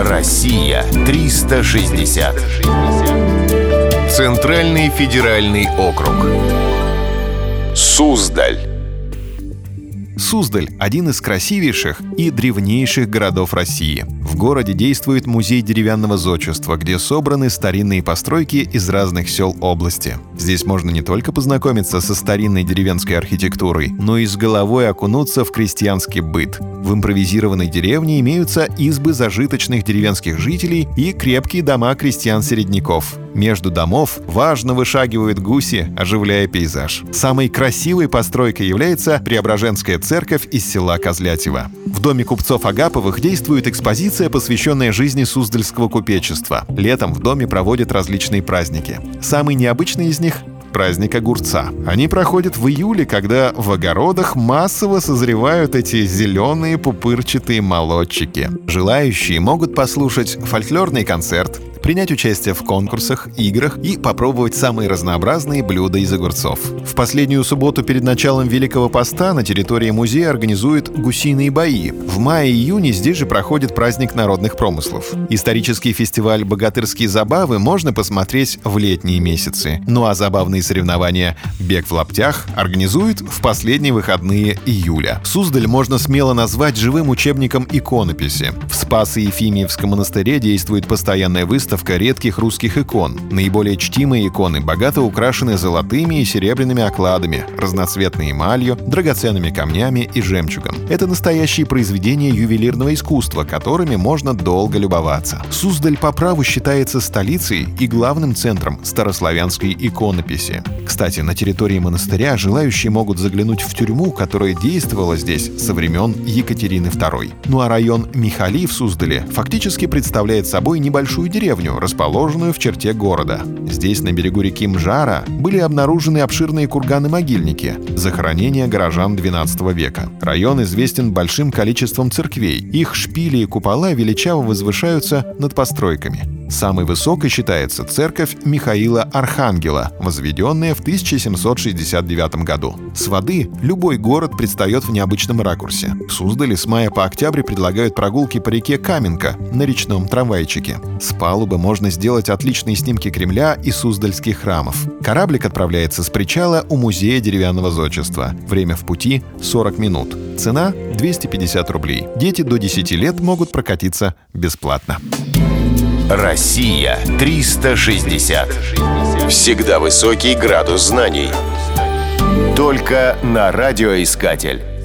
Россия 360. Центральный федеральный округ. Суздаль. Суздаль – один из красивейших и древнейших городов России. В городе действует музей деревянного зодчества, где собраны старинные постройки из разных сел области. Здесь можно не только познакомиться со старинной деревенской архитектурой, но и с головой окунуться в крестьянский быт. В импровизированной деревне имеются избы зажиточных деревенских жителей и крепкие дома крестьян-середняков. Между домов важно вышагивают гуси, оживляя пейзаж. Самой красивой постройкой является Преображенская церковь из села Козлятево. В доме купцов Агаповых действует экспозиция, посвященная жизни Суздальского купечества. Летом в доме проводят различные праздники. Самый необычный из них праздник огурца. Они проходят в июле, когда в огородах массово созревают эти зеленые пупырчатые молодчики. Желающие могут послушать фольклорный концерт, принять участие в конкурсах, играх и попробовать самые разнообразные блюда из огурцов. В последнюю субботу перед началом Великого Поста на территории музея организуют гусиные бои. В мае-июне здесь же проходит праздник народных промыслов. Исторический фестиваль «Богатырские забавы» можно посмотреть в летние месяцы. Ну а забавные соревнования «Бег в лаптях» организуют в последние выходные июля. Суздаль можно смело назвать живым учебником иконописи. В Спасо-Ефимиевском монастыре действует постоянная выставка выставка редких русских икон. Наиболее чтимые иконы богато украшены золотыми и серебряными окладами, разноцветной эмалью, драгоценными камнями и жемчугом. Это настоящие произведения ювелирного искусства, которыми можно долго любоваться. Суздаль по праву считается столицей и главным центром старославянской иконописи. Кстати, на территории монастыря желающие могут заглянуть в тюрьму, которая действовала здесь со времен Екатерины II. Ну а район Михали в Суздале фактически представляет собой небольшую деревню, деревню, расположенную в черте города. Здесь, на берегу реки Мжара, были обнаружены обширные курганы-могильники, захоронения горожан XII века. Район известен большим количеством церквей. Их шпили и купола величаво возвышаются над постройками. Самой высокой считается церковь Михаила Архангела, возведенная в 1769 году. С воды любой город предстает в необычном ракурсе. В Суздале с мая по октябрь предлагают прогулки по реке Каменка на речном трамвайчике. С палубы можно сделать отличные снимки Кремля и суздальских храмов. Кораблик отправляется с причала у музея деревянного зодчества. Время в пути — 40 минут. Цена — 250 рублей. Дети до 10 лет могут прокатиться бесплатно. Россия 360. Всегда высокий градус знаний. Только на радиоискатель.